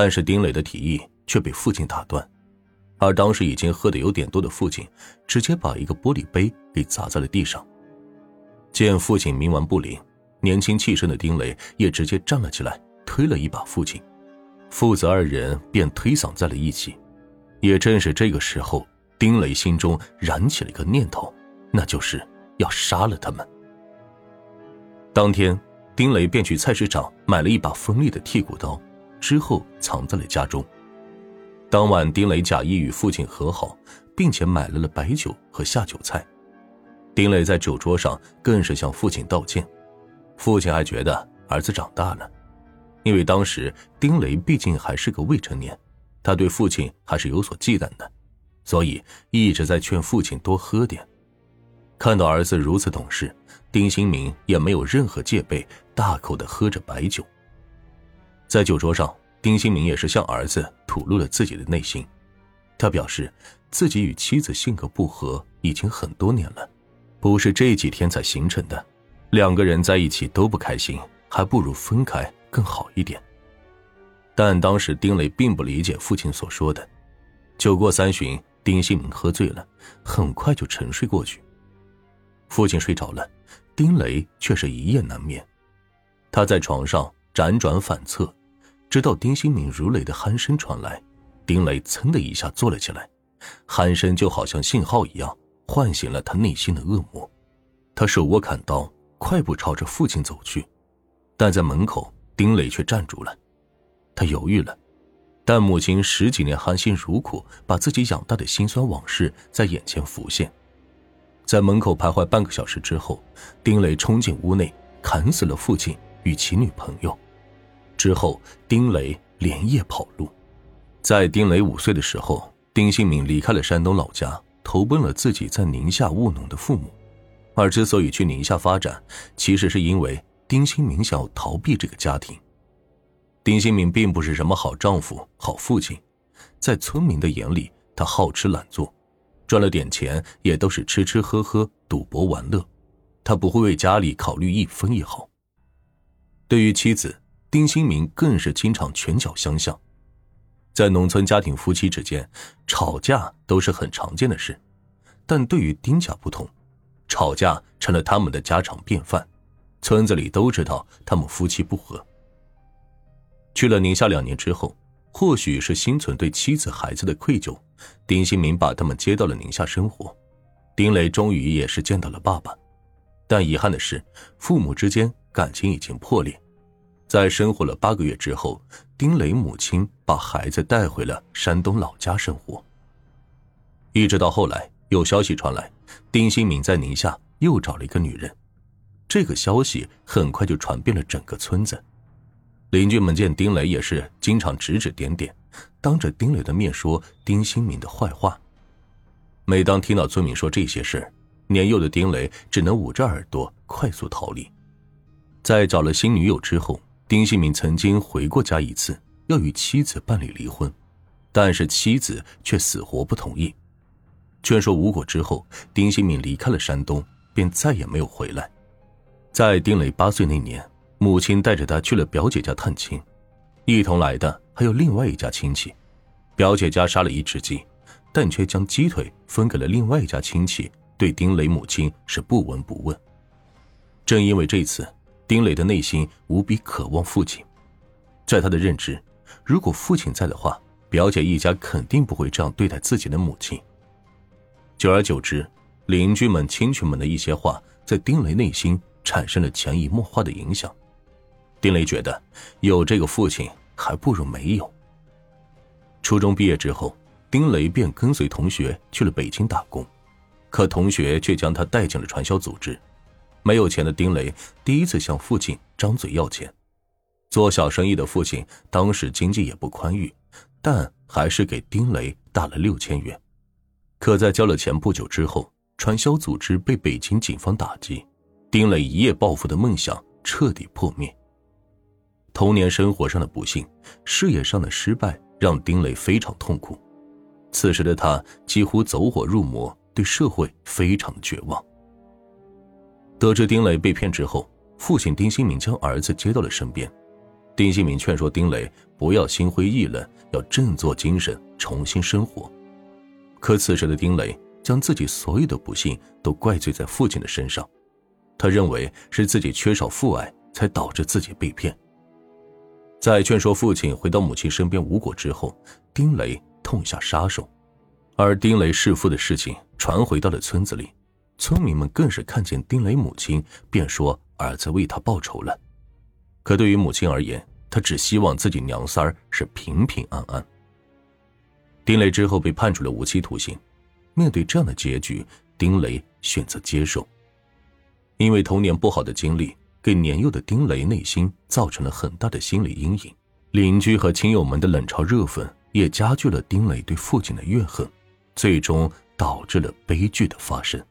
但是丁磊的提议却被父亲打断，而当时已经喝得有点多的父亲，直接把一个玻璃杯给砸在了地上。见父亲冥顽不灵，年轻气盛的丁磊也直接站了起来，推了一把父亲，父子二人便推搡在了一起。也正是这个时候，丁磊心中燃起了一个念头，那就是要杀了他们。当天，丁磊便去菜市场买了一把锋利的剔骨刀，之后藏在了家中。当晚，丁磊假意与父亲和好，并且买来了白酒和下酒菜。丁磊在酒桌上更是向父亲道歉，父亲还觉得儿子长大了，因为当时丁磊毕竟还是个未成年，他对父亲还是有所忌惮的，所以一直在劝父亲多喝点。看到儿子如此懂事，丁新明也没有任何戒备，大口的喝着白酒。在酒桌上，丁新明也是向儿子吐露了自己的内心，他表示自己与妻子性格不合已经很多年了。不是这几天才形成的，两个人在一起都不开心，还不如分开更好一点。但当时丁磊并不理解父亲所说的。酒过三巡，丁新明喝醉了，很快就沉睡过去。父亲睡着了，丁磊却是一夜难眠。他在床上辗转反侧，直到丁新明如雷的鼾声传来，丁磊噌的一下坐了起来，鼾声就好像信号一样。唤醒了他内心的恶魔，他手握砍刀，快步朝着父亲走去，但在门口，丁磊却站住了。他犹豫了，但母亲十几年含辛茹苦把自己养大的辛酸往事在眼前浮现。在门口徘徊半个小时之后，丁磊冲进屋内，砍死了父亲与其女朋友。之后，丁磊连夜跑路。在丁磊五岁的时候，丁新敏离开了山东老家。投奔了自己在宁夏务农的父母，而之所以去宁夏发展，其实是因为丁新明想要逃避这个家庭。丁新明并不是什么好丈夫、好父亲，在村民的眼里，他好吃懒做，赚了点钱也都是吃吃喝喝、赌博玩乐，他不会为家里考虑一分一毫。对于妻子，丁新明更是经常拳脚相向。在农村家庭，夫妻之间吵架都是很常见的事，但对于丁家不同，吵架成了他们的家常便饭，村子里都知道他们夫妻不和。去了宁夏两年之后，或许是心存对妻子孩子的愧疚，丁新明把他们接到了宁夏生活。丁磊终于也是见到了爸爸，但遗憾的是，父母之间感情已经破裂。在生活了八个月之后，丁磊母亲把孩子带回了山东老家生活。一直到后来有消息传来，丁新敏在宁夏又找了一个女人，这个消息很快就传遍了整个村子。邻居们见丁磊也是经常指指点点，当着丁磊的面说丁新敏的坏话。每当听到村民说这些事年幼的丁磊只能捂着耳朵快速逃离。在找了新女友之后。丁新敏曾经回过家一次，要与妻子办理离婚，但是妻子却死活不同意。劝说无果之后，丁新敏离开了山东，便再也没有回来。在丁磊八岁那年，母亲带着他去了表姐家探亲，一同来的还有另外一家亲戚。表姐家杀了一只鸡，但却将鸡腿分给了另外一家亲戚，对丁磊母亲是不闻不问。正因为这次。丁磊的内心无比渴望父亲，在他的认知，如果父亲在的话，表姐一家肯定不会这样对待自己的母亲。久而久之，邻居们、亲戚们的一些话，在丁磊内心产生了潜移默化的影响。丁磊觉得，有这个父亲还不如没有。初中毕业之后，丁磊便跟随同学去了北京打工，可同学却将他带进了传销组织。没有钱的丁雷第一次向父亲张嘴要钱，做小生意的父亲当时经济也不宽裕，但还是给丁雷打了六千元。可在交了钱不久之后，传销组织被北京警方打击，丁磊一夜暴富的梦想彻底破灭。童年生活上的不幸，事业上的失败，让丁磊非常痛苦。此时的他几乎走火入魔，对社会非常绝望。得知丁磊被骗之后，父亲丁新明将儿子接到了身边。丁新民劝说丁磊不要心灰意冷，要振作精神，重新生活。可此时的丁磊将自己所有的不幸都怪罪在父亲的身上，他认为是自己缺少父爱，才导致自己被骗。在劝说父亲回到母亲身边无果之后，丁磊痛下杀手，而丁磊弑父的事情传回到了村子里，村民们更是看见丁磊母亲，便说儿子为他报仇了。可对于母亲而言，她只希望自己娘三儿是平平安安。丁磊之后被判处了无期徒刑，面对这样的结局，丁磊选择接受，因为童年不好的经历。给年幼的丁雷内心造成了很大的心理阴影，邻居和亲友们的冷嘲热讽也加剧了丁磊对父亲的怨恨，最终导致了悲剧的发生。